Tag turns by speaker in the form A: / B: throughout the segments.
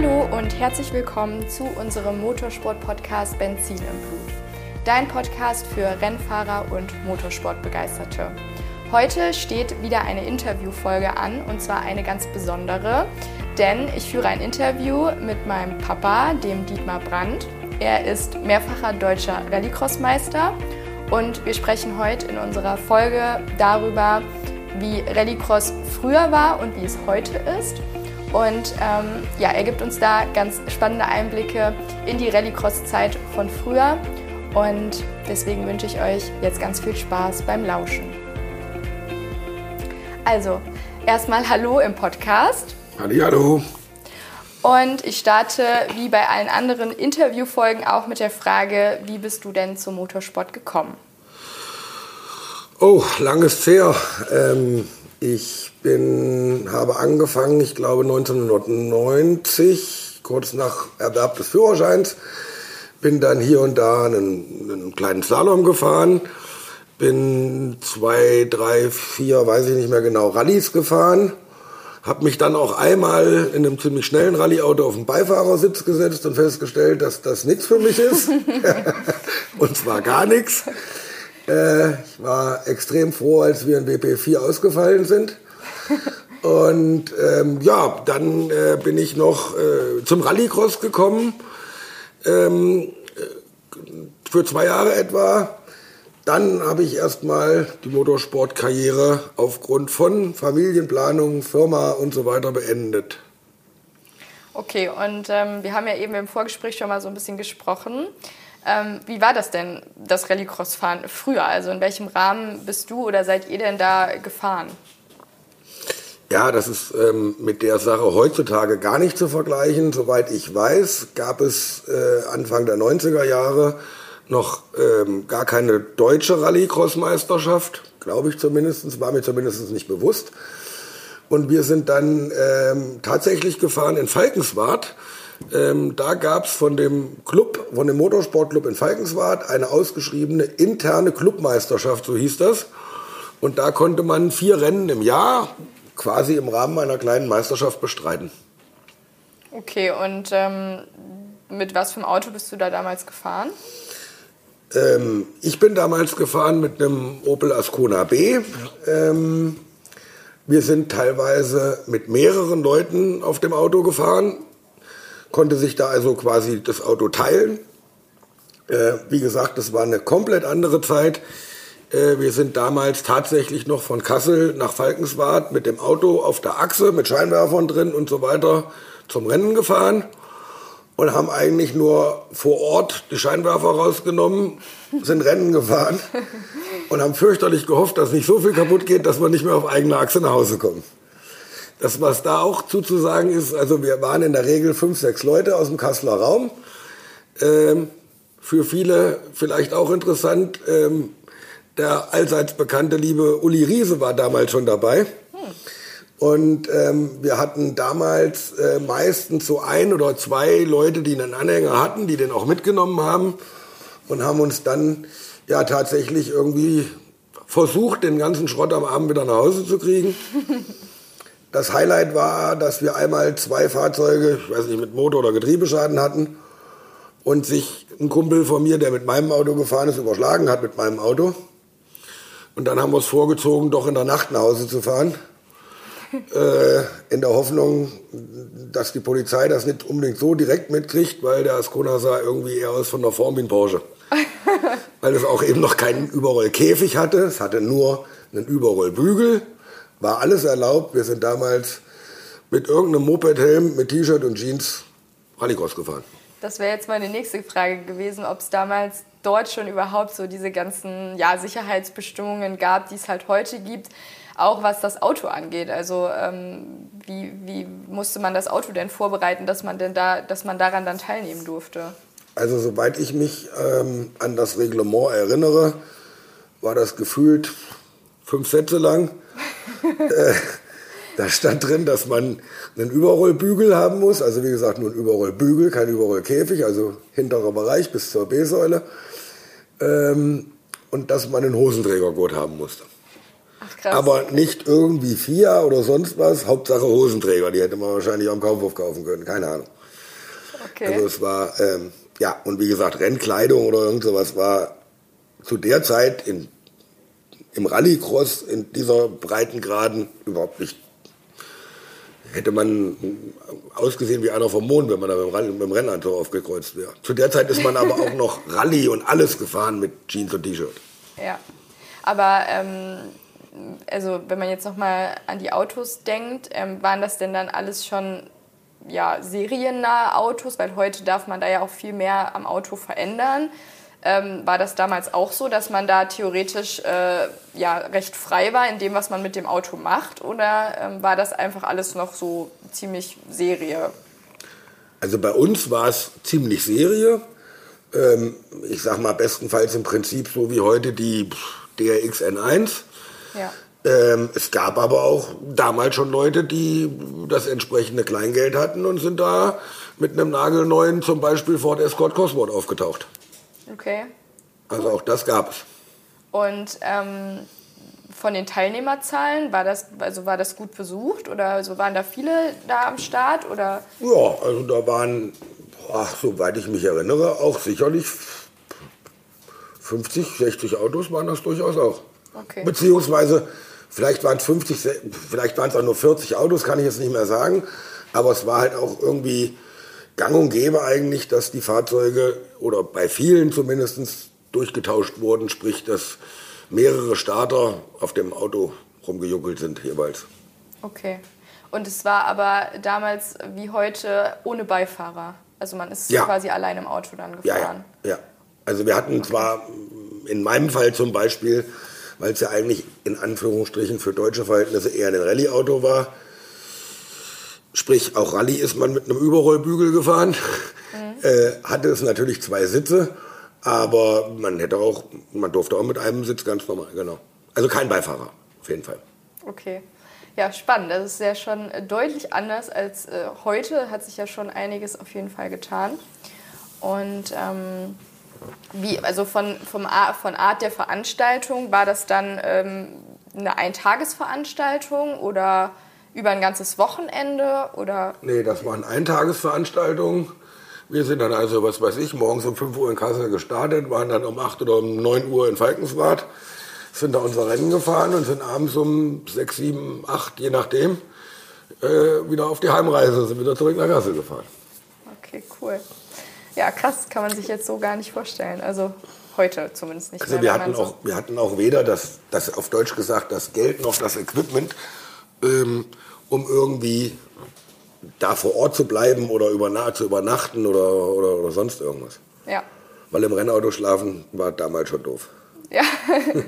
A: Hallo und herzlich willkommen zu unserem Motorsport-Podcast Benzin im Blut. Dein Podcast für Rennfahrer und Motorsportbegeisterte. Heute steht wieder eine Interviewfolge an und zwar eine ganz besondere, denn ich führe ein Interview mit meinem Papa, dem Dietmar Brandt. Er ist mehrfacher deutscher Rallycross-Meister und wir sprechen heute in unserer Folge darüber, wie Rallycross früher war und wie es heute ist und ähm, ja, er gibt uns da ganz spannende Einblicke in die Rallycross-Zeit von früher. Und deswegen wünsche ich euch jetzt ganz viel Spaß beim Lauschen. Also, erstmal Hallo im Podcast.
B: Hallo.
A: Und ich starte wie bei allen anderen Interviewfolgen auch mit der Frage, wie bist du denn zum Motorsport gekommen?
B: Oh, langes her. Ähm, ich bin, habe angefangen, ich glaube 1990, kurz nach Erwerb des Führerscheins, bin dann hier und da einen, einen kleinen Slalom gefahren, bin zwei, drei, vier, weiß ich nicht mehr genau, Rallyes gefahren, habe mich dann auch einmal in einem ziemlich schnellen Rallyeauto auf den Beifahrersitz gesetzt und festgestellt, dass das nichts für mich ist. und zwar gar nichts. Äh, ich war extrem froh, als wir in WP4 ausgefallen sind. Und ähm, ja, dann äh, bin ich noch äh, zum Rallycross gekommen, ähm, äh, für zwei Jahre etwa. Dann habe ich erstmal die Motorsportkarriere aufgrund von Familienplanung, Firma und so weiter beendet.
A: Okay, und ähm, wir haben ja eben im Vorgespräch schon mal so ein bisschen gesprochen. Ähm, wie war das denn, das Rallycross-Fahren früher? Also in welchem Rahmen bist du oder seid ihr denn da gefahren?
B: Ja, das ist ähm, mit der Sache heutzutage gar nicht zu vergleichen. Soweit ich weiß, gab es äh, Anfang der 90er Jahre noch ähm, gar keine deutsche Rallycross-Meisterschaft, glaube ich zumindest, war mir zumindest nicht bewusst. Und wir sind dann ähm, tatsächlich gefahren in Falkenswart ähm, da gab es von dem Club, von dem Motorsportclub in Falkenswart eine ausgeschriebene interne Clubmeisterschaft, so hieß das. Und da konnte man vier Rennen im Jahr quasi im Rahmen einer kleinen Meisterschaft bestreiten.
A: Okay, und ähm, mit was für einem Auto bist du da damals gefahren?
B: Ähm, ich bin damals gefahren mit einem Opel Ascona B. Ähm, wir sind teilweise mit mehreren Leuten auf dem Auto gefahren konnte sich da also quasi das Auto teilen. Äh, wie gesagt, das war eine komplett andere Zeit. Äh, wir sind damals tatsächlich noch von Kassel nach Falkenswart mit dem Auto auf der Achse mit Scheinwerfern drin und so weiter zum Rennen gefahren und haben eigentlich nur vor Ort die Scheinwerfer rausgenommen, sind Rennen gefahren und haben fürchterlich gehofft, dass nicht so viel kaputt geht, dass wir nicht mehr auf eigene Achse nach Hause kommen. Das, was da auch zuzusagen ist, also wir waren in der Regel fünf, sechs Leute aus dem Kasseler Raum. Ähm, für viele vielleicht auch interessant, ähm, der allseits bekannte liebe Uli Riese war damals schon dabei. Und ähm, wir hatten damals äh, meistens so ein oder zwei Leute, die einen Anhänger hatten, die den auch mitgenommen haben und haben uns dann ja tatsächlich irgendwie versucht, den ganzen Schrott am Abend wieder nach Hause zu kriegen. Das Highlight war, dass wir einmal zwei Fahrzeuge, ich weiß nicht, mit Motor- oder Getriebeschaden hatten und sich ein Kumpel von mir, der mit meinem Auto gefahren ist, überschlagen hat mit meinem Auto. Und dann haben wir es vorgezogen, doch in der Nacht nach Hause zu fahren. äh, in der Hoffnung, dass die Polizei das nicht unbedingt so direkt mitkriegt, weil der Ascona sah irgendwie eher aus von der Form wie ein Porsche. weil es auch eben noch keinen Überrollkäfig hatte. Es hatte nur einen Überrollbügel war alles erlaubt. Wir sind damals mit irgendeinem Moped-Helm, mit T-Shirt und Jeans Rallycross gefahren.
A: Das wäre jetzt meine nächste Frage gewesen, ob es damals dort schon überhaupt so diese ganzen ja, Sicherheitsbestimmungen gab, die es halt heute gibt, auch was das Auto angeht. Also ähm, wie, wie musste man das Auto denn vorbereiten, dass man denn da, dass man daran dann teilnehmen durfte?
B: Also soweit ich mich ähm, an das Reglement erinnere, war das gefühlt fünf Sätze lang. äh, da stand drin, dass man einen Überrollbügel haben muss. Also wie gesagt, nur ein Überrollbügel, kein Überrollkäfig, also hinterer Bereich bis zur B-Säule. Ähm, und dass man einen Hosenträgergurt haben musste. Ach, krass. Aber nicht irgendwie FIA oder sonst was, Hauptsache Hosenträger. Die hätte man wahrscheinlich am Kaufhof kaufen können, keine Ahnung. Okay. Also es war, ähm, ja, und wie gesagt, Rennkleidung oder irgend sowas war zu der Zeit in, im Rallycross in dieser Breitengraden überhaupt nicht hätte man ausgesehen wie einer vom Mond, wenn man da mit dem, mit Rennanzug aufgekreuzt wäre. Zu der Zeit ist man aber auch noch Rallye und alles gefahren mit Jeans und T-Shirt.
A: Ja, aber ähm, also wenn man jetzt noch mal an die Autos denkt, ähm, waren das denn dann alles schon ja, seriennahe Autos? Weil heute darf man da ja auch viel mehr am Auto verändern. Ähm, war das damals auch so, dass man da theoretisch äh, ja, recht frei war in dem, was man mit dem Auto macht? Oder ähm, war das einfach alles noch so ziemlich Serie?
B: Also bei uns war es ziemlich Serie. Ähm, ich sag mal bestenfalls im Prinzip so wie heute die DRX N1. Ja. Ähm, es gab aber auch damals schon Leute, die das entsprechende Kleingeld hatten und sind da mit einem nagelneuen, zum Beispiel Ford Escort Cosworth aufgetaucht.
A: Okay.
B: Also auch das gab es.
A: Und ähm, von den Teilnehmerzahlen, war das, also war das gut besucht oder also waren da viele da am Start? Oder?
B: Ja, also da waren, ach, soweit ich mich erinnere, auch sicherlich 50, 60 Autos waren das durchaus auch. Okay. Beziehungsweise, vielleicht waren es 50, vielleicht waren es auch nur 40 Autos, kann ich jetzt nicht mehr sagen. Aber es war halt auch irgendwie gang und gäbe eigentlich, dass die Fahrzeuge oder bei vielen zumindest durchgetauscht wurden, sprich, dass mehrere Starter auf dem Auto rumgejuckelt sind jeweils.
A: Okay. Und es war aber damals wie heute ohne Beifahrer. Also man ist
B: ja.
A: quasi allein im Auto dann
B: gefahren. Ja, ja. ja. Also wir hatten okay. zwar in meinem Fall zum Beispiel, weil es ja eigentlich in Anführungsstrichen für deutsche Verhältnisse eher ein Rallye-Auto war, Sprich, auch Rallye ist man mit einem Überrollbügel gefahren. Äh, hatte es natürlich zwei Sitze, aber man hätte auch, man durfte auch mit einem Sitz ganz normal, genau. Also kein Beifahrer, auf jeden Fall.
A: Okay. Ja, spannend. Das ist ja schon deutlich anders als äh, heute. Hat sich ja schon einiges auf jeden Fall getan. Und ähm, wie, also von, vom von Art der Veranstaltung, war das dann ähm, eine Eintagesveranstaltung oder über ein ganzes Wochenende oder?
B: Nee, das waren Eintagesveranstaltungen. Wir sind dann also, was weiß ich, morgens um 5 Uhr in Kassel gestartet, waren dann um 8 oder um 9 Uhr in Falkenswart, sind da unser Rennen gefahren und sind abends um 6, 7, 8, je nachdem, äh, wieder auf die Heimreise, sind wieder zurück nach Kassel gefahren.
A: Okay, cool. Ja, krass, kann man sich jetzt so gar nicht vorstellen. Also heute zumindest nicht.
B: Also mehr, wir, hatten auch, wir hatten auch weder das, das, auf Deutsch gesagt, das Geld noch das Equipment, ähm, um irgendwie da vor Ort zu bleiben oder über, zu übernachten oder, oder, oder sonst irgendwas.
A: Ja.
B: Weil im Rennauto schlafen war damals schon doof.
A: Ja.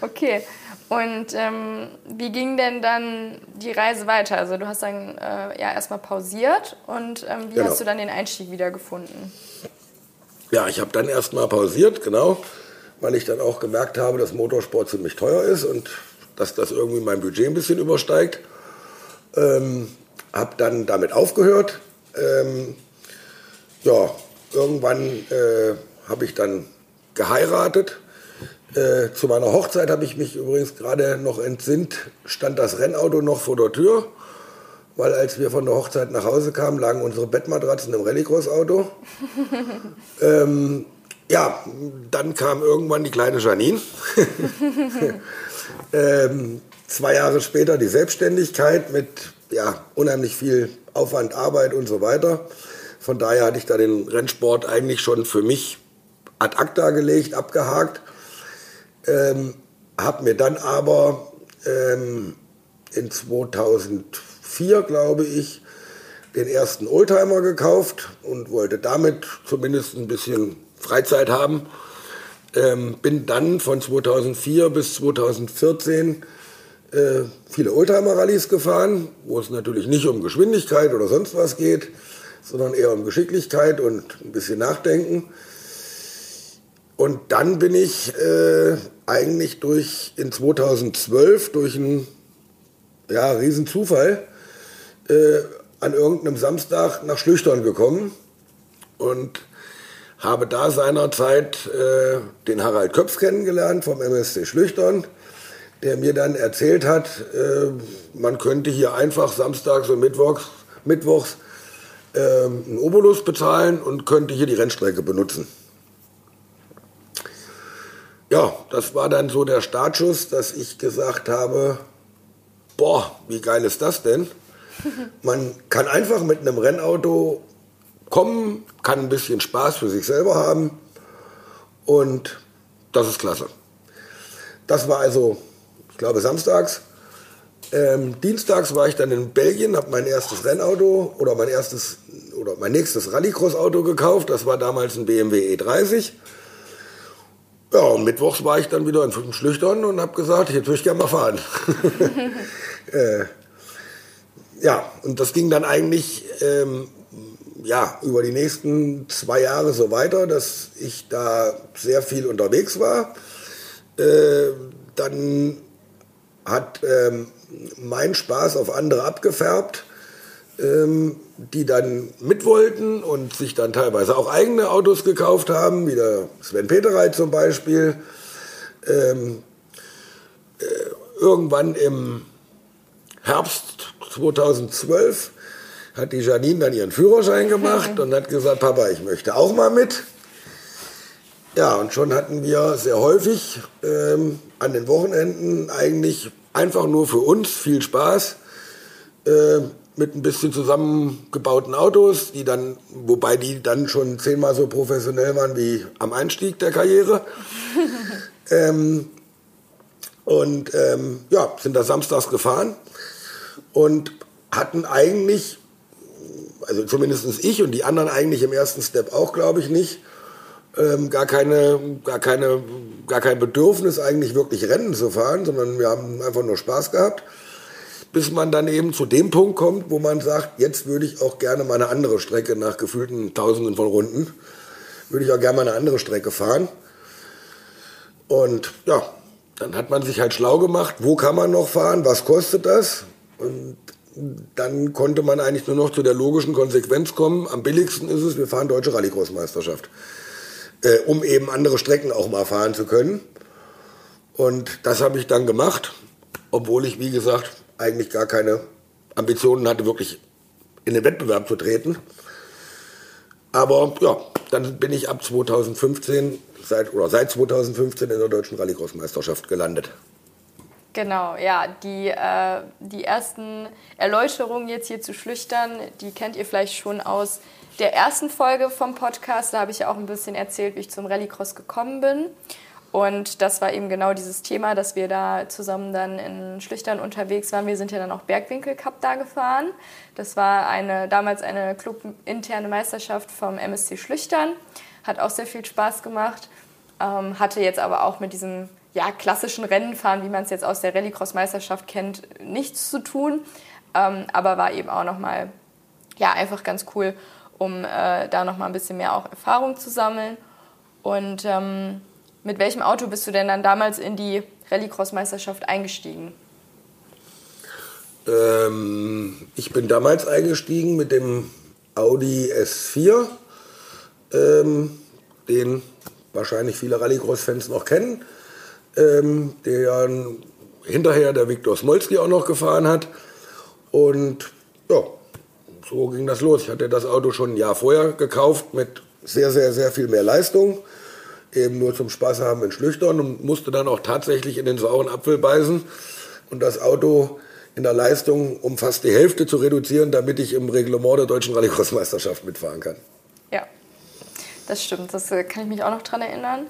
A: okay. Und ähm, wie ging denn dann die Reise weiter? Also du hast dann äh, ja erstmal pausiert und ähm, wie genau. hast du dann den Einstieg wieder gefunden?
B: Ja, ich habe dann erstmal pausiert, genau, weil ich dann auch gemerkt habe, dass Motorsport ziemlich teuer ist und dass das irgendwie mein Budget ein bisschen übersteigt. Ähm, habe dann damit aufgehört. Ähm, ja, irgendwann äh, habe ich dann geheiratet. Äh, zu meiner Hochzeit habe ich mich übrigens gerade noch entsinnt, stand das Rennauto noch vor der Tür, weil als wir von der Hochzeit nach Hause kamen, lagen unsere Bettmatratzen im Rallycross-Auto. ähm, ja, dann kam irgendwann die kleine Janine. Ähm, zwei Jahre später die Selbstständigkeit mit ja, unheimlich viel Aufwand, Arbeit und so weiter. Von daher hatte ich da den Rennsport eigentlich schon für mich ad acta gelegt, abgehakt. Ähm, habe mir dann aber ähm, in 2004, glaube ich, den ersten Oldtimer gekauft und wollte damit zumindest ein bisschen Freizeit haben ähm, bin dann von 2004 bis 2014 äh, viele Oldtimer-Rallyes gefahren, wo es natürlich nicht um Geschwindigkeit oder sonst was geht, sondern eher um Geschicklichkeit und ein bisschen Nachdenken. Und dann bin ich äh, eigentlich durch in 2012 durch einen ja, riesen Zufall äh, an irgendeinem Samstag nach Schlüchtern gekommen und habe da seinerzeit äh, den Harald Köpf kennengelernt vom MSC Schlüchtern, der mir dann erzählt hat, äh, man könnte hier einfach samstags und mittwochs, mittwochs ähm, einen Obolus bezahlen und könnte hier die Rennstrecke benutzen. Ja, das war dann so der Startschuss, dass ich gesagt habe, boah, wie geil ist das denn? Man kann einfach mit einem Rennauto kommen, kann ein bisschen Spaß für sich selber haben und das ist klasse. Das war also, ich glaube, samstags. Ähm, dienstags war ich dann in Belgien, habe mein erstes Rennauto oder mein erstes oder mein nächstes Rallycross-Auto gekauft. Das war damals ein BMW E30. Ja, und mittwochs war ich dann wieder in Schlüchtern und habe gesagt, jetzt würde ich gerne mal fahren. äh, ja, und das ging dann eigentlich ähm, ja, über die nächsten zwei Jahre so weiter, dass ich da sehr viel unterwegs war. Äh, dann hat ähm, mein Spaß auf andere abgefärbt, ähm, die dann mit wollten und sich dann teilweise auch eigene Autos gekauft haben, wie der Sven Peterey zum Beispiel. Ähm, äh, irgendwann im Herbst 2012 hat die Janine dann ihren Führerschein gemacht und hat gesagt, Papa, ich möchte auch mal mit. Ja, und schon hatten wir sehr häufig ähm, an den Wochenenden eigentlich einfach nur für uns viel Spaß äh, mit ein bisschen zusammengebauten Autos, die dann, wobei die dann schon zehnmal so professionell waren wie am Einstieg der Karriere. ähm, und ähm, ja, sind da samstags gefahren und hatten eigentlich, also zumindest ich und die anderen eigentlich im ersten Step auch, glaube ich, nicht, ähm, gar keine, gar keine, gar kein Bedürfnis eigentlich wirklich Rennen zu fahren, sondern wir haben einfach nur Spaß gehabt, bis man dann eben zu dem Punkt kommt, wo man sagt, jetzt würde ich auch gerne mal eine andere Strecke nach gefühlten Tausenden von Runden, würde ich auch gerne mal eine andere Strecke fahren. Und ja, dann hat man sich halt schlau gemacht, wo kann man noch fahren, was kostet das? Und dann konnte man eigentlich nur noch zu der logischen Konsequenz kommen. Am billigsten ist es, wir fahren deutsche Rallycross-Meisterschaft, äh, um eben andere Strecken auch mal fahren zu können. Und das habe ich dann gemacht, obwohl ich, wie gesagt, eigentlich gar keine Ambitionen hatte, wirklich in den Wettbewerb zu treten. Aber ja, dann bin ich ab 2015, seit, oder seit 2015 in der deutschen Rallycross-Meisterschaft gelandet.
A: Genau, ja, die, äh, die ersten Erläuterungen jetzt hier zu Schlüchtern, die kennt ihr vielleicht schon aus der ersten Folge vom Podcast. Da habe ich ja auch ein bisschen erzählt, wie ich zum Rallycross gekommen bin. Und das war eben genau dieses Thema, dass wir da zusammen dann in Schlüchtern unterwegs waren. Wir sind ja dann auch Bergwinkel Cup da gefahren. Das war eine, damals eine clubinterne Meisterschaft vom MSC Schlüchtern. Hat auch sehr viel Spaß gemacht. Ähm, hatte jetzt aber auch mit diesem ja, klassischen Rennenfahren, wie man es jetzt aus der Rallycross-Meisterschaft kennt, nichts zu tun. Ähm, aber war eben auch nochmal, ja, einfach ganz cool, um äh, da nochmal ein bisschen mehr auch Erfahrung zu sammeln. Und ähm, mit welchem Auto bist du denn dann damals in die Rallycross-Meisterschaft eingestiegen?
B: Ähm, ich bin damals eingestiegen mit dem Audi S4, ähm, den wahrscheinlich viele Rallycross-Fans noch kennen ähm, der hinterher der Viktor Smolski auch noch gefahren hat. Und ja, so ging das los. Ich hatte das Auto schon ein Jahr vorher gekauft mit sehr, sehr, sehr viel mehr Leistung. Eben nur zum Spaß haben in Schlüchtern und musste dann auch tatsächlich in den sauren Apfel beißen und das Auto in der Leistung um fast die Hälfte zu reduzieren, damit ich im Reglement der deutschen Rallycross-Meisterschaft mitfahren kann.
A: Ja, das stimmt. Das äh, kann ich mich auch noch dran erinnern.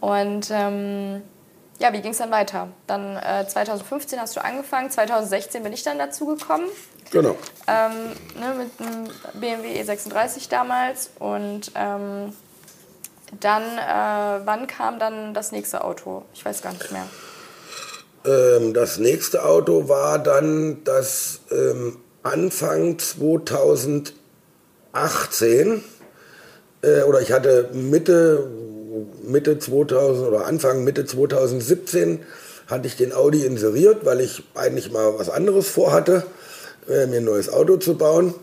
A: Und ähm, ja, wie ging es dann weiter? Dann äh, 2015 hast du angefangen, 2016 bin ich dann dazu gekommen.
B: Genau.
A: Ähm, ne, mit einem BMW E36 damals. Und ähm, dann, äh, wann kam dann das nächste Auto? Ich weiß gar nicht mehr.
B: Ähm, das nächste Auto war dann das ähm, Anfang 2018. Äh, oder ich hatte Mitte Mitte 2000 oder Anfang Mitte 2017 hatte ich den Audi inseriert, weil ich eigentlich mal was anderes vorhatte, äh, mir ein neues Auto zu bauen.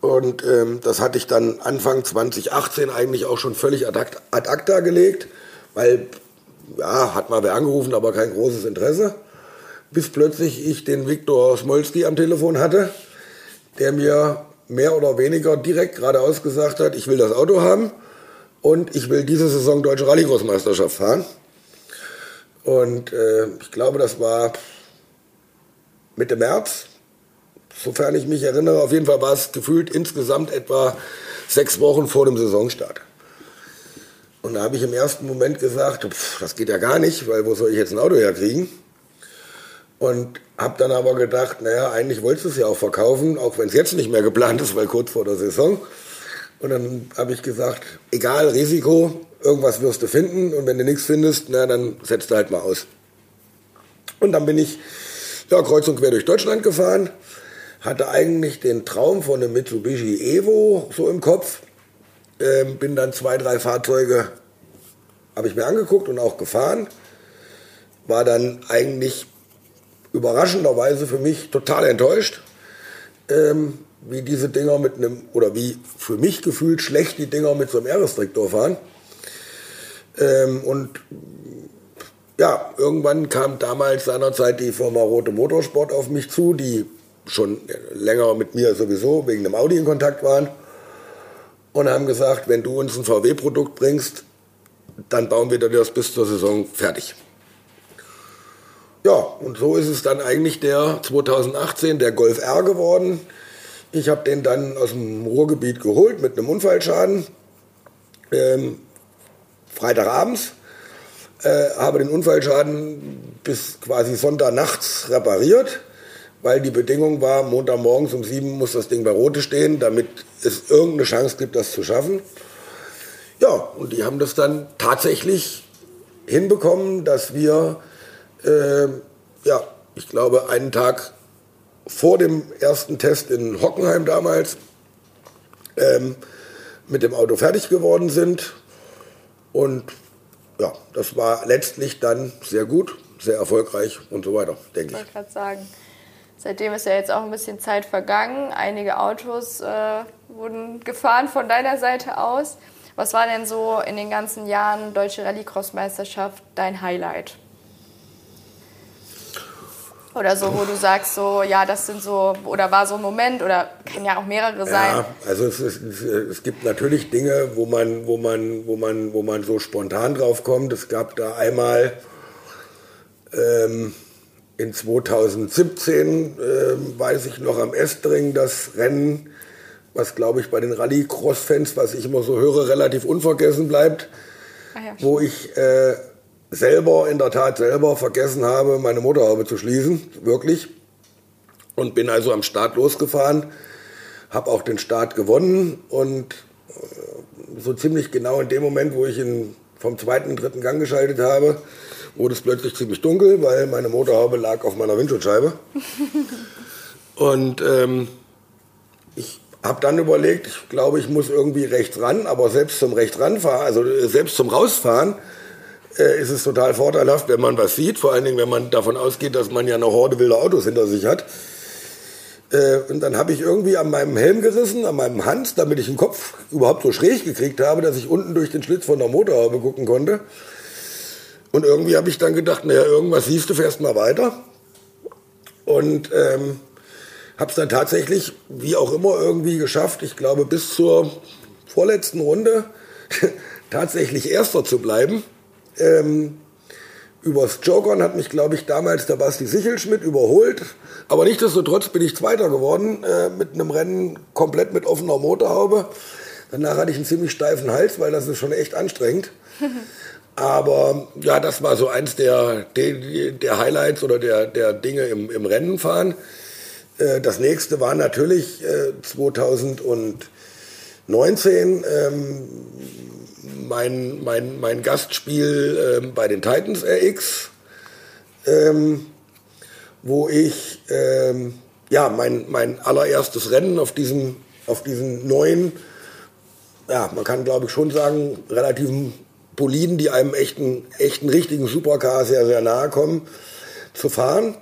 B: Und ähm, das hatte ich dann Anfang 2018 eigentlich auch schon völlig ad acta gelegt, weil, ja, hat mal wer angerufen, aber kein großes Interesse. Bis plötzlich ich den Viktor Smolski am Telefon hatte, der mir mehr oder weniger direkt geradeaus gesagt hat, ich will das Auto haben und ich will diese Saison Deutsche Rallye-Großmeisterschaft fahren. Und äh, ich glaube, das war Mitte März, sofern ich mich erinnere. Auf jeden Fall war es gefühlt insgesamt etwa sechs Wochen vor dem Saisonstart. Und da habe ich im ersten Moment gesagt, pff, das geht ja gar nicht, weil wo soll ich jetzt ein Auto herkriegen? Und habe dann aber gedacht, naja, eigentlich wolltest du es ja auch verkaufen, auch wenn es jetzt nicht mehr geplant ist, weil kurz vor der Saison. Und dann habe ich gesagt, egal, Risiko, irgendwas wirst du finden und wenn du nichts findest, na, dann setzt du halt mal aus. Und dann bin ich ja, kreuz und quer durch Deutschland gefahren, hatte eigentlich den Traum von einem Mitsubishi Evo so im Kopf, ähm, bin dann zwei, drei Fahrzeuge, habe ich mir angeguckt und auch gefahren, war dann eigentlich überraschenderweise für mich total enttäuscht, ähm, wie diese Dinger mit einem, oder wie für mich gefühlt schlecht die Dinger mit so einem R-Restriktor fahren. Ähm, und ja, irgendwann kam damals seinerzeit die Firma Rote Motorsport auf mich zu, die schon länger mit mir sowieso wegen dem Audi in Kontakt waren und haben gesagt, wenn du uns ein VW-Produkt bringst, dann bauen wir das bis zur Saison fertig. Ja, und so ist es dann eigentlich der 2018 der Golf R geworden. Ich habe den dann aus dem Ruhrgebiet geholt mit einem Unfallschaden. Ähm, Freitagabends äh, habe den Unfallschaden bis quasi Sonntagnachts repariert, weil die Bedingung war, Montagmorgens um sieben muss das Ding bei Rote stehen, damit es irgendeine Chance gibt, das zu schaffen. Ja, und die haben das dann tatsächlich hinbekommen, dass wir, äh, ja, ich glaube, einen Tag vor dem ersten Test in Hockenheim damals ähm, mit dem Auto fertig geworden sind. Und ja, das war letztlich dann sehr gut, sehr erfolgreich und so weiter, denke ich.
A: Ich wollte gerade sagen. Seitdem ist ja jetzt auch ein bisschen Zeit vergangen. Einige Autos äh, wurden gefahren von deiner Seite aus. Was war denn so in den ganzen Jahren Deutsche Rallycross-Meisterschaft dein Highlight? Oder so, wo du sagst, so, ja, das sind so, oder war so ein Moment, oder kann ja auch mehrere sein. Ja,
B: also es, es, es gibt natürlich Dinge, wo man, wo, man, wo, man, wo man so spontan drauf kommt. Es gab da einmal ähm, in 2017, ähm, weiß ich noch, am Estring das Rennen, was glaube ich bei den Rallycross-Fans, was ich immer so höre, relativ unvergessen bleibt, ah ja, wo ich äh, selber, in der Tat selber vergessen habe, meine Motorhaube zu schließen, wirklich. Und bin also am Start losgefahren, habe auch den Start gewonnen und äh, so ziemlich genau in dem Moment, wo ich ihn vom zweiten, dritten Gang geschaltet habe, wurde es plötzlich ziemlich dunkel, weil meine Motorhaube lag auf meiner Windschutzscheibe. und ähm, ich habe dann überlegt, ich glaube, ich muss irgendwie rechts ran, aber selbst zum rechts ranfahren, also äh, selbst zum rausfahren, äh, ist es total vorteilhaft, wenn man was sieht, vor allen Dingen, wenn man davon ausgeht, dass man ja eine Horde wilder Autos hinter sich hat. Äh, und dann habe ich irgendwie an meinem Helm gerissen, an meinem Hans, damit ich den Kopf überhaupt so schräg gekriegt habe, dass ich unten durch den Schlitz von der Motorhaube gucken konnte. Und irgendwie habe ich dann gedacht, naja, irgendwas siehst du, fährst mal weiter. Und ähm, habe es dann tatsächlich, wie auch immer, irgendwie geschafft, ich glaube bis zur vorletzten Runde tatsächlich Erster zu bleiben. Ähm, übers Jokern hat mich, glaube ich, damals der Basti Sichelschmidt überholt. Aber nichtsdestotrotz bin ich Zweiter geworden äh, mit einem Rennen komplett mit offener Motorhaube. Danach hatte ich einen ziemlich steifen Hals, weil das ist schon echt anstrengend. Aber ja, das war so eins der, der, Highlights oder der, der Dinge im, im Rennenfahren. Äh, das nächste war natürlich äh, 2019. Ähm, mein, mein, mein Gastspiel ähm, bei den Titans RX, ähm, wo ich ja, mein, mein allererstes Rennen auf diesem, auf diesen neuen, ja, man kann glaube ich schon sagen, relativen Boliden, die einem echten, echten richtigen Supercar sehr, sehr nahe kommen, zu fahren.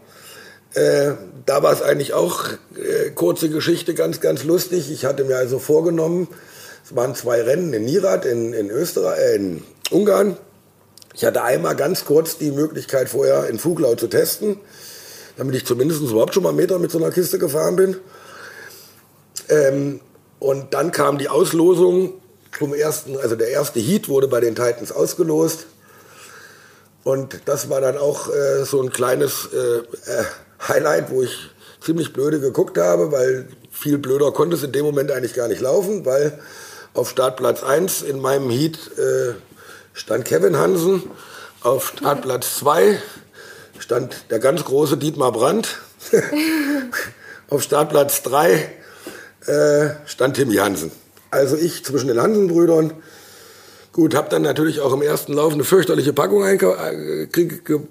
B: Äh, da war es eigentlich auch äh, kurze Geschichte, ganz, ganz lustig. Ich hatte mir also vorgenommen, es waren zwei Rennen in Nirat in, in Österreich, äh, in Ungarn. Ich hatte einmal ganz kurz die Möglichkeit vorher in Fuglau zu testen, damit ich zumindest überhaupt schon mal einen Meter mit so einer Kiste gefahren bin. Ähm, und dann kam die Auslosung zum ersten, also der erste Heat wurde bei den Titans ausgelost. Und das war dann auch äh, so ein kleines äh, äh Highlight, wo ich ziemlich blöde geguckt habe, weil viel blöder konnte es in dem Moment eigentlich gar nicht laufen, weil auf Startplatz 1 in meinem Heat äh, stand Kevin Hansen, auf Startplatz 2 stand der ganz große Dietmar Brandt, auf Startplatz 3 äh, stand Tim Jansen. Also ich zwischen den Hansen-Brüdern. Gut, habe dann natürlich auch im ersten Lauf eine fürchterliche Packung äh,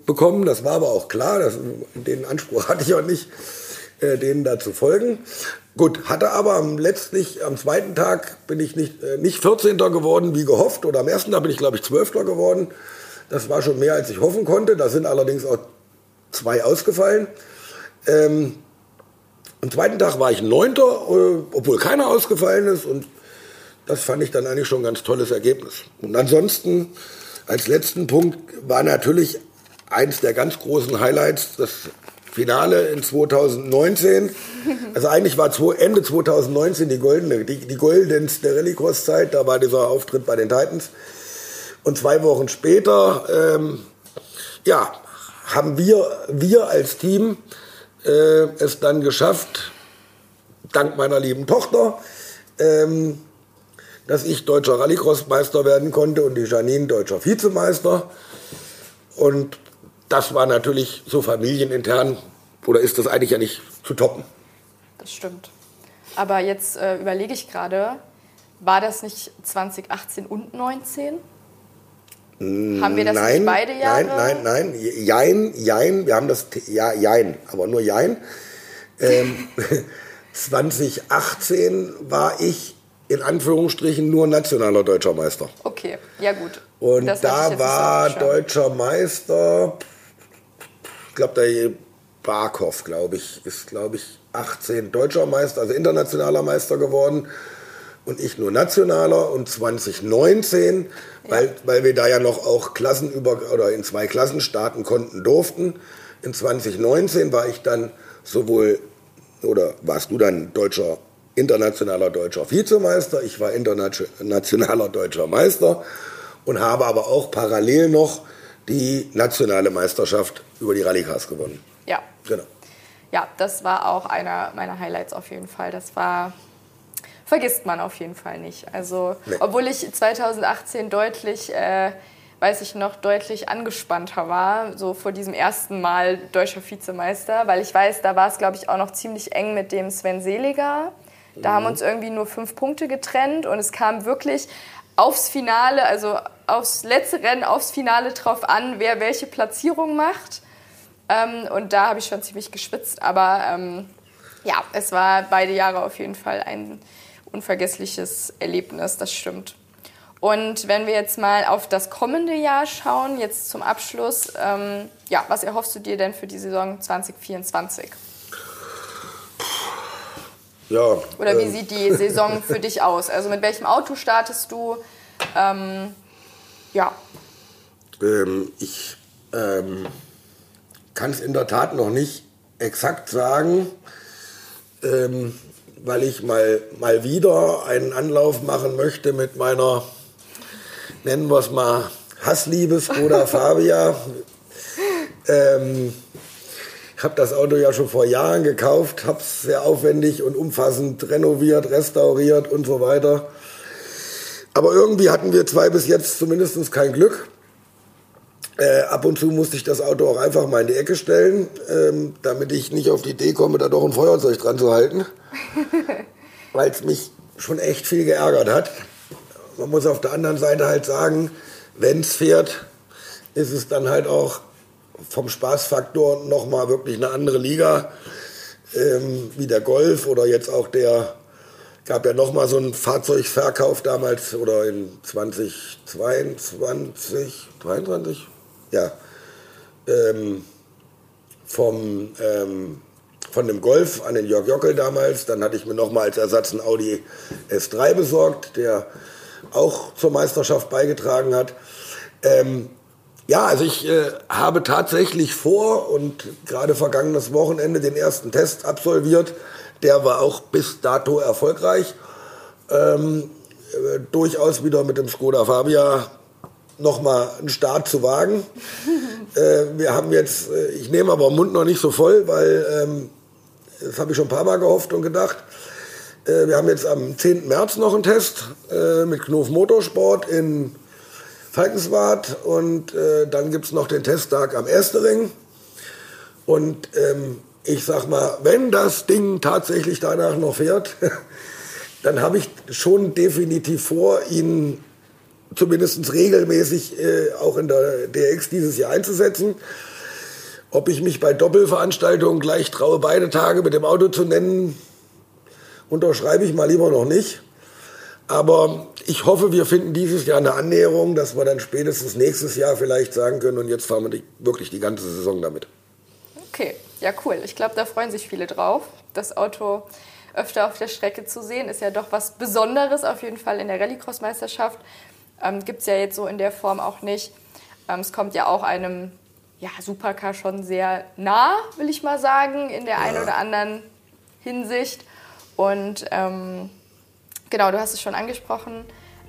B: bekommen. Das war aber auch klar. Das, den Anspruch hatte ich auch nicht, äh, denen da zu folgen. Gut, hatte aber am letztlich, am zweiten Tag bin ich nicht, äh, nicht 14. geworden, wie gehofft. Oder am ersten Tag bin ich, glaube ich, 12. geworden. Das war schon mehr, als ich hoffen konnte. Da sind allerdings auch zwei ausgefallen. Ähm, am zweiten Tag war ich Neunter, äh, obwohl keiner ausgefallen ist. Und das fand ich dann eigentlich schon ein ganz tolles Ergebnis. Und ansonsten, als letzten Punkt, war natürlich eins der ganz großen Highlights das Finale in 2019. Also eigentlich war Ende 2019 die goldene, die, die goldenste Rallycross-Zeit. Da war dieser Auftritt bei den Titans. Und zwei Wochen später, ähm, ja, haben wir, wir als Team äh, es dann geschafft, dank meiner lieben Tochter, ähm, dass ich deutscher Rallycross-Meister werden konnte und die Janine deutscher Vizemeister. Und das war natürlich so familienintern, oder ist das eigentlich ja nicht zu toppen.
A: Das stimmt. Aber jetzt äh, überlege ich gerade, war das nicht 2018 und 2019? Haben wir das
B: nein,
A: nicht beide Jahre?
B: Nein, nein, nein. Jein, jein. Wir haben das, ja, jein, aber nur jein. Ähm, 2018 war ich in Anführungsstrichen nur nationaler deutscher Meister.
A: Okay, ja gut.
B: Und das da war deutscher Meister, ich glaube, der Barkov, glaube ich, ist, glaube ich, 18 deutscher Meister, also internationaler Meister geworden und ich nur nationaler und 2019, ja. weil, weil wir da ja noch auch Klassen über oder in zwei Klassen starten konnten durften. In 2019 war ich dann sowohl oder warst du dann deutscher internationaler deutscher Vizemeister, ich war internationaler deutscher Meister und habe aber auch parallel noch die nationale Meisterschaft über die Rallycars gewonnen.
A: Ja. Genau. Ja, das war auch einer meiner Highlights auf jeden Fall. Das war vergisst man auf jeden Fall nicht. Also, nee. obwohl ich 2018 deutlich, äh, weiß ich noch, deutlich angespannter war, so vor diesem ersten Mal deutscher Vizemeister, weil ich weiß, da war es, glaube ich, auch noch ziemlich eng mit dem Sven Seliger. Da mhm. haben uns irgendwie nur fünf Punkte getrennt und es kam wirklich aufs Finale, also aufs letzte Rennen, aufs Finale drauf an, wer welche Platzierung macht. Ähm, und da habe ich schon ziemlich geschwitzt, aber ähm, ja, es war beide Jahre auf jeden Fall ein unvergessliches Erlebnis, das stimmt. Und wenn wir jetzt mal auf das kommende Jahr schauen, jetzt zum Abschluss, ähm, ja, was erhoffst du dir denn für die Saison 2024?
B: Ja.
A: Oder wie ähm. sieht die Saison für dich aus? Also mit welchem Auto startest du? Ähm, ja.
B: Ähm, ich ähm, kann es in der Tat noch nicht exakt sagen. Ähm, weil ich mal, mal wieder einen Anlauf machen möchte mit meiner, nennen wir es mal, Hassliebe Skoda Fabia. Ich habe das Auto ja schon vor Jahren gekauft, habe es sehr aufwendig und umfassend renoviert, restauriert und so weiter. Aber irgendwie hatten wir zwei bis jetzt zumindest kein Glück. Äh, ab und zu musste ich das Auto auch einfach mal in die Ecke stellen, ähm, damit ich nicht auf die Idee komme, da doch ein Feuerzeug dran zu halten. Weil es mich schon echt viel geärgert hat. Man muss auf der anderen Seite halt sagen, wenn es fährt, ist es dann halt auch vom Spaßfaktor nochmal wirklich eine andere Liga, ähm, wie der Golf oder jetzt auch der, gab ja nochmal so einen Fahrzeugverkauf damals oder in 2022, 23, ja, ähm, vom, ähm, von dem Golf an den Jörg Jockel damals. Dann hatte ich mir nochmal als Ersatz einen Audi S3 besorgt, der auch zur Meisterschaft beigetragen hat. Ähm, Ja, also ich äh, habe tatsächlich vor und gerade vergangenes Wochenende den ersten Test absolviert. Der war auch bis dato erfolgreich. Ähm, äh, durchaus wieder mit dem Skoda Fabia nochmal einen Start zu wagen. äh, wir haben jetzt, äh, ich nehme aber den Mund noch nicht so voll, weil ähm, das habe ich schon ein paar Mal gehofft und gedacht. Äh, wir haben jetzt am 10. März noch einen Test äh, mit Knof Motorsport in Falkenswart und äh, dann gibt es noch den Testtag am Erstering. Und ähm, ich sag mal, wenn das Ding tatsächlich danach noch fährt, dann habe ich schon definitiv vor, ihn zumindest regelmäßig äh, auch in der DX dieses Jahr einzusetzen. Ob ich mich bei Doppelveranstaltungen gleich traue, beide Tage mit dem Auto zu nennen, unterschreibe ich mal lieber noch nicht. Aber ich hoffe, wir finden dieses Jahr eine Annäherung, dass wir dann spätestens nächstes Jahr vielleicht sagen können, und jetzt fahren wir die, wirklich die ganze Saison damit.
A: Okay, ja cool. Ich glaube, da freuen sich viele drauf. Das Auto öfter auf der Strecke zu sehen, ist ja doch was Besonderes, auf jeden Fall in der Rallycross-Meisterschaft. Ähm, Gibt es ja jetzt so in der Form auch nicht. Ähm, es kommt ja auch einem ja, Supercar schon sehr nah, will ich mal sagen, in der ja. einen oder anderen Hinsicht. Und ähm, genau, du hast es schon angesprochen,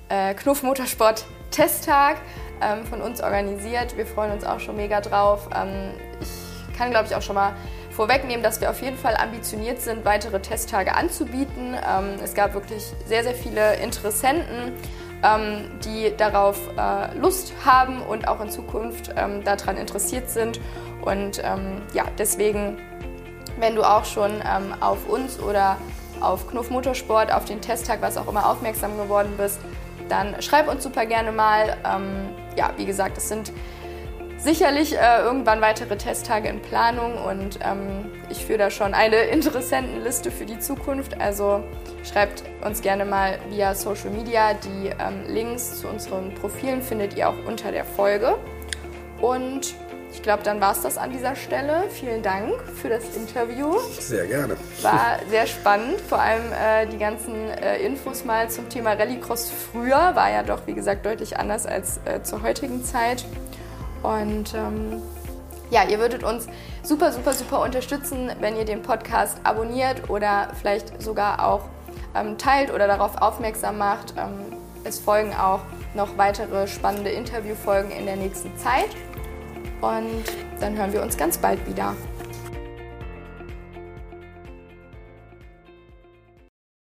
A: äh, Knuff Motorsport Testtag ähm, von uns organisiert. Wir freuen uns auch schon mega drauf. Ähm, ich kann, glaube ich, auch schon mal vorwegnehmen, dass wir auf jeden Fall ambitioniert sind, weitere Testtage anzubieten. Ähm, es gab wirklich sehr, sehr viele Interessenten, ähm, die darauf äh, Lust haben und auch in Zukunft ähm, daran interessiert sind. Und ähm, ja, deswegen, wenn du auch schon auf uns oder auf Knuff Motorsport, auf den Testtag, was auch immer, aufmerksam geworden bist, dann schreib uns super gerne mal. Ähm, ja, wie gesagt, es sind sicherlich äh, irgendwann weitere Testtage in Planung und ähm, ich führe da schon eine Interessentenliste für die Zukunft. Also schreibt uns gerne mal via Social Media. Die ähm, Links zu unseren Profilen findet ihr auch unter der Folge. Und ich glaube, dann war es das an dieser Stelle. Vielen Dank für das Interview.
B: Sehr gerne.
A: War sehr spannend, vor allem äh, die ganzen äh, Infos mal zum Thema Rallycross früher. War ja doch, wie gesagt, deutlich anders als äh, zur heutigen Zeit. Und ähm, ja, ihr würdet uns super, super, super unterstützen, wenn ihr den Podcast abonniert oder vielleicht sogar auch ähm, teilt oder darauf aufmerksam macht. Ähm, es folgen auch noch weitere spannende Interviewfolgen in der nächsten Zeit. Und dann hören wir uns ganz bald wieder.